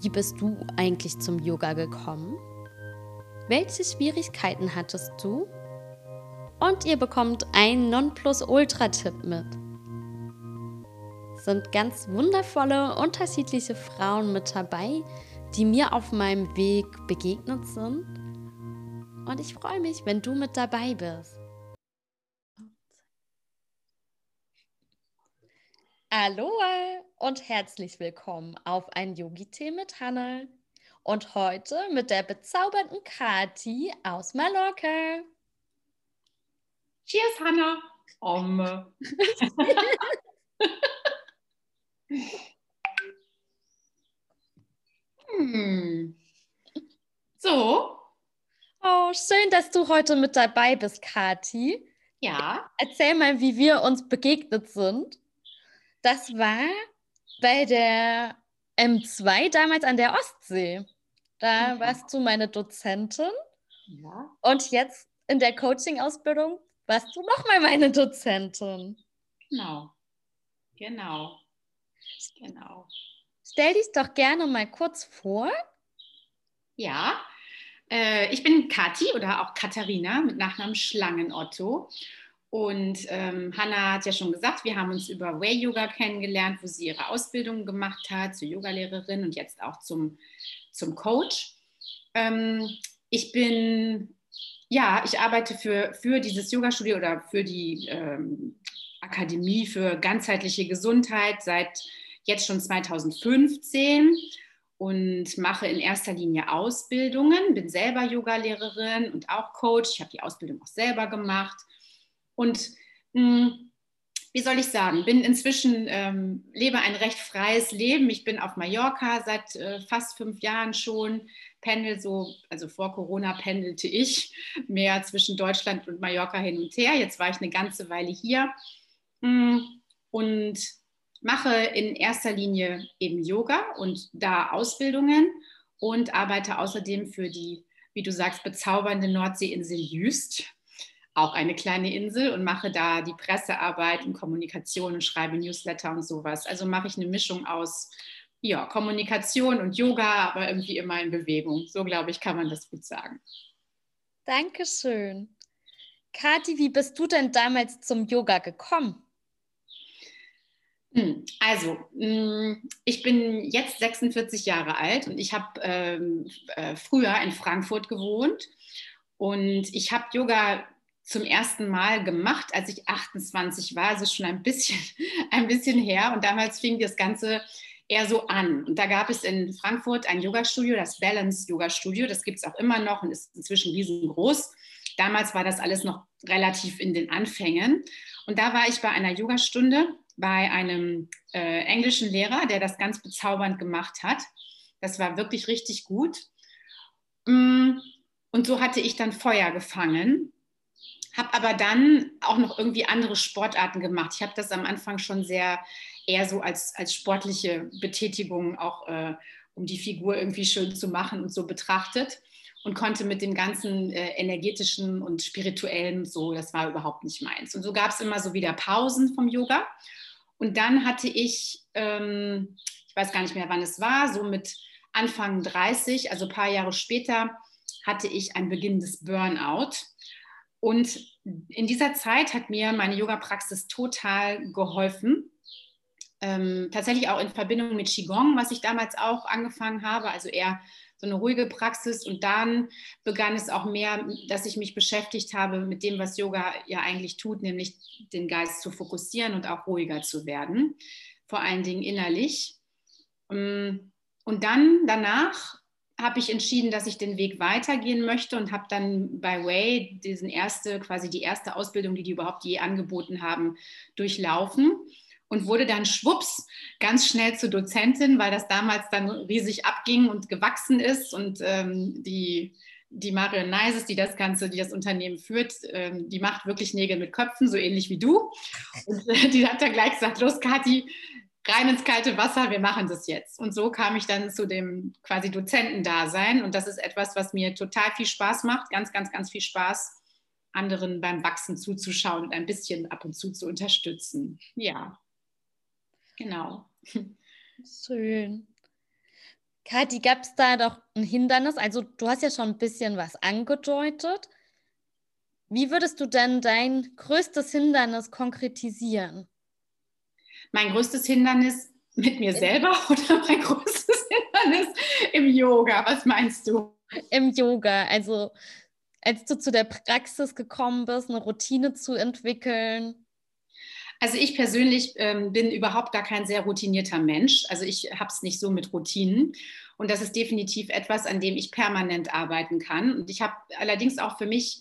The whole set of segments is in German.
wie bist du eigentlich zum Yoga gekommen? Welche Schwierigkeiten hattest du? Und ihr bekommt einen Nonplusultra-Tipp mit. Sind ganz wundervolle, unterschiedliche Frauen mit dabei, die mir auf meinem Weg begegnet sind. Und ich freue mich, wenn du mit dabei bist. Aloha und herzlich willkommen auf ein Yogi-Tee mit Hannah. Und heute mit der bezaubernden Kati aus Mallorca. Cheers, Hannah. Um. hm. So. Oh, schön, dass du heute mit dabei bist, Kati. Ja. Erzähl mal, wie wir uns begegnet sind. Das war bei der M2 damals an der Ostsee. Da Mhm. warst du meine Dozentin Ja. und jetzt in der Coaching-Ausbildung warst du nochmal meine Dozentin. Genau. Genau. Genau. Stell dich doch gerne mal kurz vor. Ja. Äh, ich bin Kathi oder auch Katharina mit Nachnamen Schlangenotto. Und ähm, Hanna hat ja schon gesagt, wir haben uns über Way Yoga kennengelernt, wo sie ihre Ausbildung gemacht hat zur Yogalehrerin und jetzt auch zum, zum Coach. Ähm, ich bin, ja, ich arbeite für, für dieses Yogastudio oder für die ähm, Akademie für ganzheitliche Gesundheit seit jetzt schon 2015 und mache in erster Linie Ausbildungen, bin selber Yogalehrerin und auch Coach. Ich habe die Ausbildung auch selber gemacht und mh, wie soll ich sagen, bin inzwischen, ähm, lebe ein recht freies Leben. Ich bin auf Mallorca seit äh, fast fünf Jahren schon, pendel so, also vor Corona pendelte ich mehr zwischen Deutschland und Mallorca hin und her. Jetzt war ich eine ganze Weile hier mh, und mache in erster Linie eben Yoga und da Ausbildungen und arbeite außerdem für die, wie du sagst, bezaubernde Nordseeinsel Jüst auch eine kleine Insel und mache da die Pressearbeit und Kommunikation und schreibe Newsletter und sowas. Also mache ich eine Mischung aus ja, Kommunikation und Yoga, aber irgendwie immer in Bewegung. So glaube ich, kann man das gut sagen. Dankeschön. Kathi, wie bist du denn damals zum Yoga gekommen? Hm, Also, ich bin jetzt 46 Jahre alt und ich habe ähm, äh, früher in Frankfurt gewohnt und ich habe Yoga zum ersten Mal gemacht, als ich 28 war, also schon ein bisschen, ein bisschen her. Und damals fing das Ganze eher so an. Und da gab es in Frankfurt ein Yoga-Studio, das Balance Yoga Studio. Das gibt es auch immer noch und ist inzwischen riesengroß. Damals war das alles noch relativ in den Anfängen. Und da war ich bei einer Yogastunde bei einem äh, englischen Lehrer, der das ganz bezaubernd gemacht hat. Das war wirklich richtig gut. Und so hatte ich dann Feuer gefangen habe aber dann auch noch irgendwie andere Sportarten gemacht. Ich habe das am Anfang schon sehr eher so als, als sportliche Betätigung auch, äh, um die Figur irgendwie schön zu machen und so betrachtet und konnte mit dem ganzen äh, energetischen und spirituellen so, das war überhaupt nicht meins. Und so gab es immer so wieder Pausen vom Yoga. Und dann hatte ich, ähm, ich weiß gar nicht mehr, wann es war, so mit Anfang 30, also ein paar Jahre später, hatte ich ein beginnendes Burnout und in dieser Zeit hat mir meine Yoga-Praxis total geholfen. Ähm, tatsächlich auch in Verbindung mit Qigong, was ich damals auch angefangen habe, also eher so eine ruhige Praxis. Und dann begann es auch mehr, dass ich mich beschäftigt habe mit dem, was Yoga ja eigentlich tut, nämlich den Geist zu fokussieren und auch ruhiger zu werden, vor allen Dingen innerlich. Und dann danach habe ich entschieden, dass ich den Weg weitergehen möchte und habe dann bei Way diesen erste, quasi die erste Ausbildung, die die überhaupt je angeboten haben, durchlaufen und wurde dann schwupps ganz schnell zur Dozentin, weil das damals dann riesig abging und gewachsen ist und ähm, die die Marion Neises, die das Ganze, die das Unternehmen führt, ähm, die macht wirklich Nägel mit Köpfen, so ähnlich wie du. Und äh, die hat dann gleich gesagt, los Kathi, rein ins kalte Wasser, wir machen das jetzt. Und so kam ich dann zu dem quasi Dozentendasein. Und das ist etwas, was mir total viel Spaß macht, ganz, ganz, ganz viel Spaß, anderen beim Wachsen zuzuschauen und ein bisschen ab und zu zu unterstützen. Ja, genau. Schön. Kathi, gab es da doch ein Hindernis? Also du hast ja schon ein bisschen was angedeutet. Wie würdest du denn dein größtes Hindernis konkretisieren? Mein größtes Hindernis mit mir selber oder mein größtes Hindernis im Yoga? Was meinst du? Im Yoga, also als du zu der Praxis gekommen bist, eine Routine zu entwickeln. Also ich persönlich ähm, bin überhaupt gar kein sehr routinierter Mensch. Also ich habe es nicht so mit Routinen. Und das ist definitiv etwas, an dem ich permanent arbeiten kann. Und ich habe allerdings auch für mich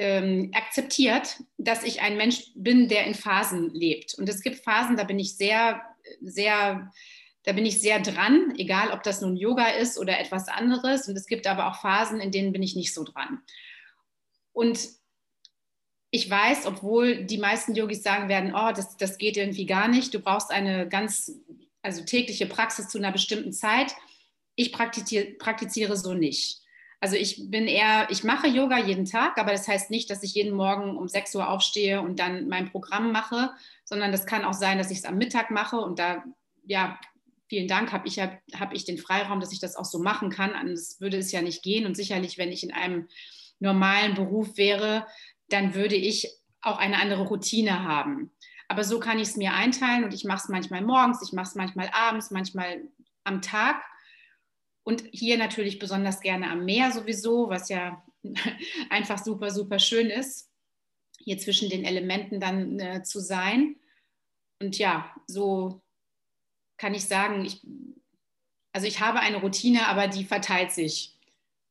ähm, akzeptiert, dass ich ein Mensch bin, der in Phasen lebt. Und es gibt Phasen, da bin ich sehr, sehr, da bin ich sehr dran, egal ob das nun Yoga ist oder etwas anderes. Und es gibt aber auch Phasen, in denen bin ich nicht so dran. Und ich weiß, obwohl die meisten Yogis sagen werden, oh, das, das geht irgendwie gar nicht, du brauchst eine ganz, also tägliche Praxis zu einer bestimmten Zeit. Ich praktiziere, praktiziere so nicht. Also ich bin eher, ich mache Yoga jeden Tag, aber das heißt nicht, dass ich jeden Morgen um 6 Uhr aufstehe und dann mein Programm mache, sondern das kann auch sein, dass ich es am Mittag mache und da, ja, vielen Dank, habe ich, hab, hab ich den Freiraum, dass ich das auch so machen kann. Anders würde es ja nicht gehen und sicherlich, wenn ich in einem normalen Beruf wäre, dann würde ich auch eine andere Routine haben. Aber so kann ich es mir einteilen und ich mache es manchmal morgens, ich mache es manchmal abends, manchmal am Tag. Und hier natürlich besonders gerne am Meer sowieso, was ja einfach super, super schön ist, hier zwischen den Elementen dann äh, zu sein. Und ja, so kann ich sagen, ich, also ich habe eine Routine, aber die verteilt sich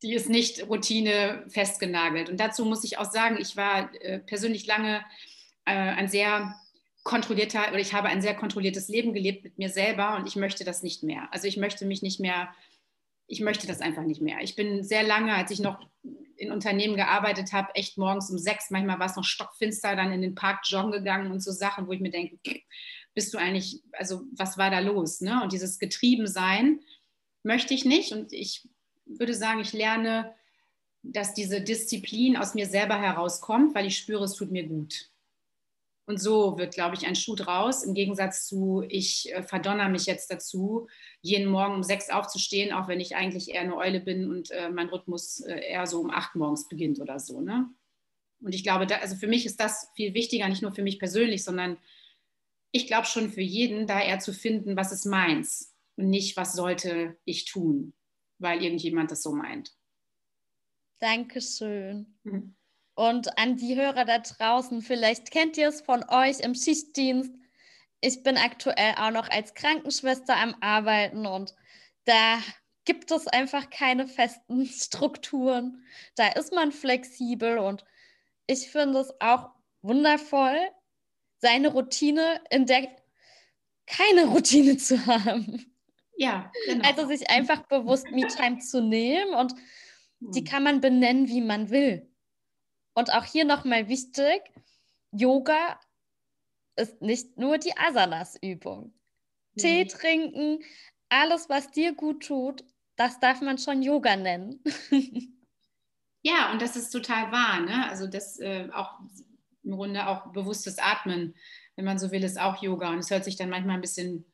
die ist nicht Routine festgenagelt. Und dazu muss ich auch sagen, ich war äh, persönlich lange äh, ein sehr kontrollierter oder ich habe ein sehr kontrolliertes Leben gelebt mit mir selber und ich möchte das nicht mehr. Also ich möchte mich nicht mehr, ich möchte das einfach nicht mehr. Ich bin sehr lange, als ich noch in Unternehmen gearbeitet habe, echt morgens um sechs, manchmal war es noch stockfinster, dann in den Park joggen gegangen und so Sachen, wo ich mir denke, bist du eigentlich, also was war da los? Ne? Und dieses Getriebensein möchte ich nicht und ich würde sagen, ich lerne, dass diese Disziplin aus mir selber herauskommt, weil ich spüre, es tut mir gut. Und so wird, glaube ich, ein Schuh draus. Im Gegensatz zu, ich äh, verdonner mich jetzt dazu, jeden Morgen um sechs aufzustehen, auch wenn ich eigentlich eher eine Eule bin und äh, mein Rhythmus äh, eher so um acht morgens beginnt oder so. Ne? Und ich glaube, da, also für mich ist das viel wichtiger, nicht nur für mich persönlich, sondern ich glaube schon für jeden, da eher zu finden, was ist meins und nicht, was sollte ich tun weil irgendjemand das so meint. Dankeschön. Mhm. Und an die Hörer da draußen, vielleicht kennt ihr es von euch im Schichtdienst. Ich bin aktuell auch noch als Krankenschwester am Arbeiten und da gibt es einfach keine festen Strukturen. Da ist man flexibel und ich finde es auch wundervoll, seine Routine in der keine Routine zu haben. Ja, genau. Also sich einfach bewusst Me-Time zu nehmen und die hm. kann man benennen, wie man will. Und auch hier nochmal wichtig, Yoga ist nicht nur die Asanas-Übung. Mhm. Tee trinken, alles, was dir gut tut, das darf man schon Yoga nennen. ja, und das ist total wahr. Ne? Also das äh, auch im Grunde auch bewusstes Atmen, wenn man so will, ist auch Yoga. Und es hört sich dann manchmal ein bisschen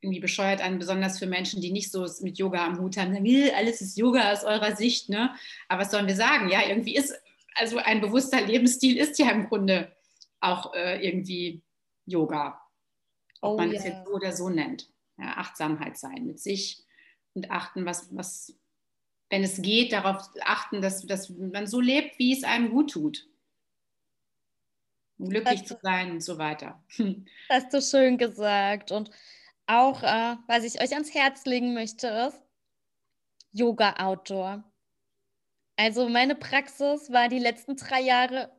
irgendwie bescheuert an, besonders für Menschen, die nicht so mit Yoga am Hut haben, sagen, alles ist Yoga aus eurer Sicht, ne? Aber was sollen wir sagen? Ja, irgendwie ist, also ein bewusster Lebensstil ist ja im Grunde auch äh, irgendwie Yoga. Ob oh, man es jetzt so oder so nennt. Ja, Achtsamkeit sein mit sich und achten, was, was, wenn es geht, darauf achten, dass, dass man so lebt, wie es einem gut tut. Um glücklich zu sein und so weiter. Hast du schön gesagt. Und auch, äh, was ich euch ans Herz legen möchte, ist Yoga Outdoor. Also meine Praxis war die letzten drei Jahre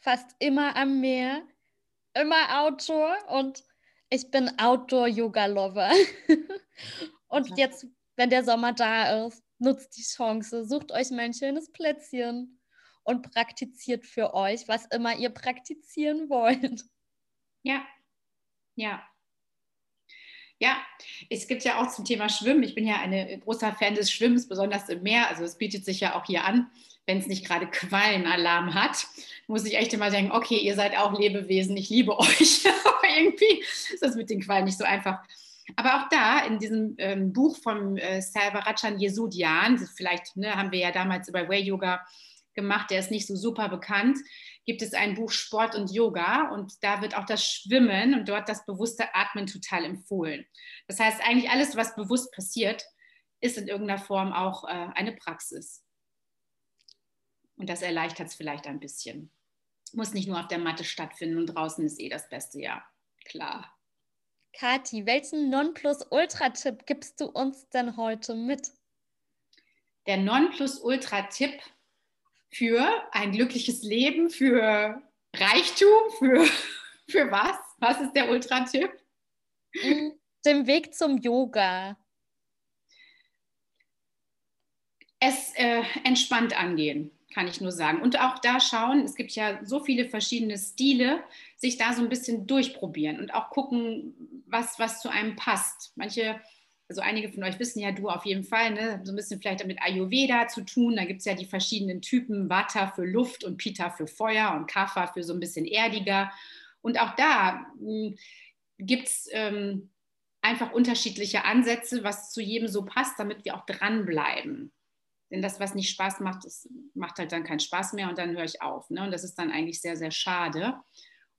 fast immer am Meer, immer Outdoor und Ich bin Outdoor-Yoga-Lover. Und jetzt, wenn der Sommer da ist, nutzt die Chance, sucht euch mal ein schönes Plätzchen und praktiziert für euch, was immer ihr praktizieren wollt. Ja, ja. Ja, es gibt ja auch zum Thema Schwimmen. Ich bin ja ein großer Fan des Schwimmens, besonders im Meer. Also es bietet sich ja auch hier an, wenn es nicht gerade Quallenalarm hat, muss ich echt immer denken, okay, ihr seid auch Lebewesen, ich liebe euch. Aber irgendwie ist das mit den Quallen nicht so einfach. Aber auch da, in diesem ähm, Buch von äh, Salvarachan Yesudian, vielleicht ne, haben wir ja damals über Way Yoga gemacht, der ist nicht so super bekannt, gibt es ein Buch Sport und Yoga und da wird auch das Schwimmen und dort das bewusste Atmen total empfohlen. Das heißt, eigentlich alles, was bewusst passiert, ist in irgendeiner Form auch äh, eine Praxis. Und das erleichtert es vielleicht ein bisschen. Muss nicht nur auf der Matte stattfinden und draußen ist eh das Beste, ja, klar. Kathi, welchen Nonplusultra-Tipp gibst du uns denn heute mit? Der Nonplusultra-Tipp für ein glückliches Leben, für Reichtum, für, für was? Was ist der Ultra-Tipp? Den Weg zum Yoga. Es äh, entspannt angehen kann ich nur sagen. Und auch da schauen, es gibt ja so viele verschiedene Stile, sich da so ein bisschen durchprobieren und auch gucken, was, was zu einem passt. Manche, also einige von euch wissen ja, du auf jeden Fall, ne, so ein bisschen vielleicht mit Ayurveda zu tun. Da gibt es ja die verschiedenen Typen, Vata für Luft und Pitta für Feuer und Kapha für so ein bisschen erdiger. Und auch da hm, gibt es ähm, einfach unterschiedliche Ansätze, was zu jedem so passt, damit wir auch dranbleiben. Denn das, was nicht Spaß macht, das macht halt dann keinen Spaß mehr und dann höre ich auf. Ne? Und das ist dann eigentlich sehr, sehr schade.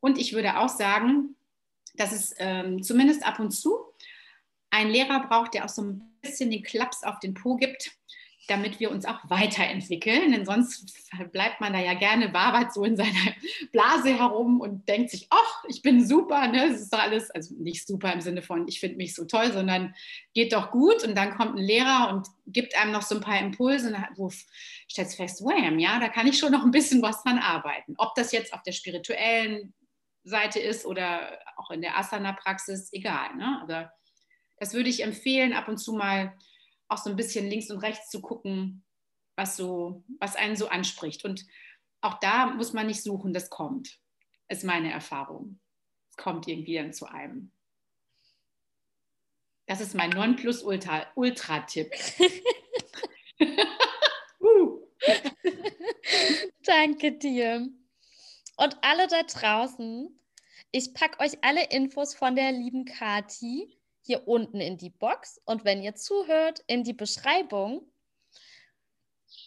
Und ich würde auch sagen, dass es ähm, zumindest ab und zu einen Lehrer braucht, der auch so ein bisschen den Klaps auf den Po gibt damit wir uns auch weiterentwickeln. Denn sonst bleibt man da ja gerne, wabert so in seiner Blase herum und denkt sich, ach, ich bin super, ne? Das ist doch alles, also nicht super im Sinne von, ich finde mich so toll, sondern geht doch gut. Und dann kommt ein Lehrer und gibt einem noch so ein paar Impulse und wo stellst fest, wham, ja, da kann ich schon noch ein bisschen was dran arbeiten. Ob das jetzt auf der spirituellen Seite ist oder auch in der Asana-Praxis, egal. Ne? Aber das würde ich empfehlen, ab und zu mal auch so ein bisschen links und rechts zu gucken, was, so, was einen so anspricht. Und auch da muss man nicht suchen, das kommt, ist meine Erfahrung. Es kommt irgendwie dann zu einem. Das ist mein Nonplusultra-Tipp. uh. Danke dir. Und alle da draußen, ich packe euch alle Infos von der lieben Kati hier unten in die Box und wenn ihr zuhört, in die Beschreibung.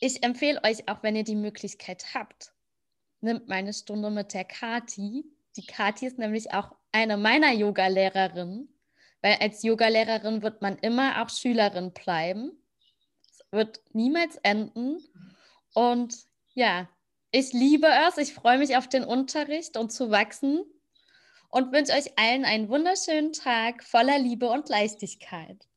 Ich empfehle euch auch, wenn ihr die Möglichkeit habt, nimmt meine Stunde mit der Kati. Die Kati ist nämlich auch eine meiner Yoga-Lehrerinnen, weil als Yoga-Lehrerin wird man immer auch Schülerin bleiben. Es wird niemals enden. Und ja, ich liebe es. Ich freue mich auf den Unterricht und zu wachsen und wünsche euch allen einen wunderschönen Tag voller Liebe und Leichtigkeit.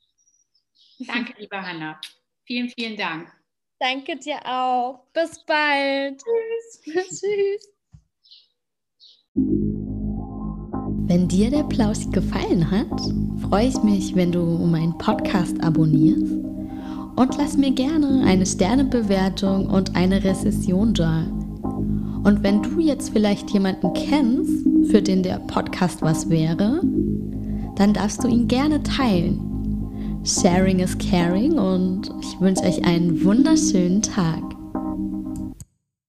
Danke, liebe Hanna. Vielen, vielen Dank. Danke dir auch. Bis bald. Tschüss. Tschüss. Wenn dir der Plausch gefallen hat, freue ich mich, wenn du meinen Podcast abonnierst und lass mir gerne eine Sternebewertung und eine Rezession da. Und wenn du jetzt vielleicht jemanden kennst, für den der Podcast was wäre, dann darfst du ihn gerne teilen. Sharing is caring und ich wünsche euch einen wunderschönen Tag.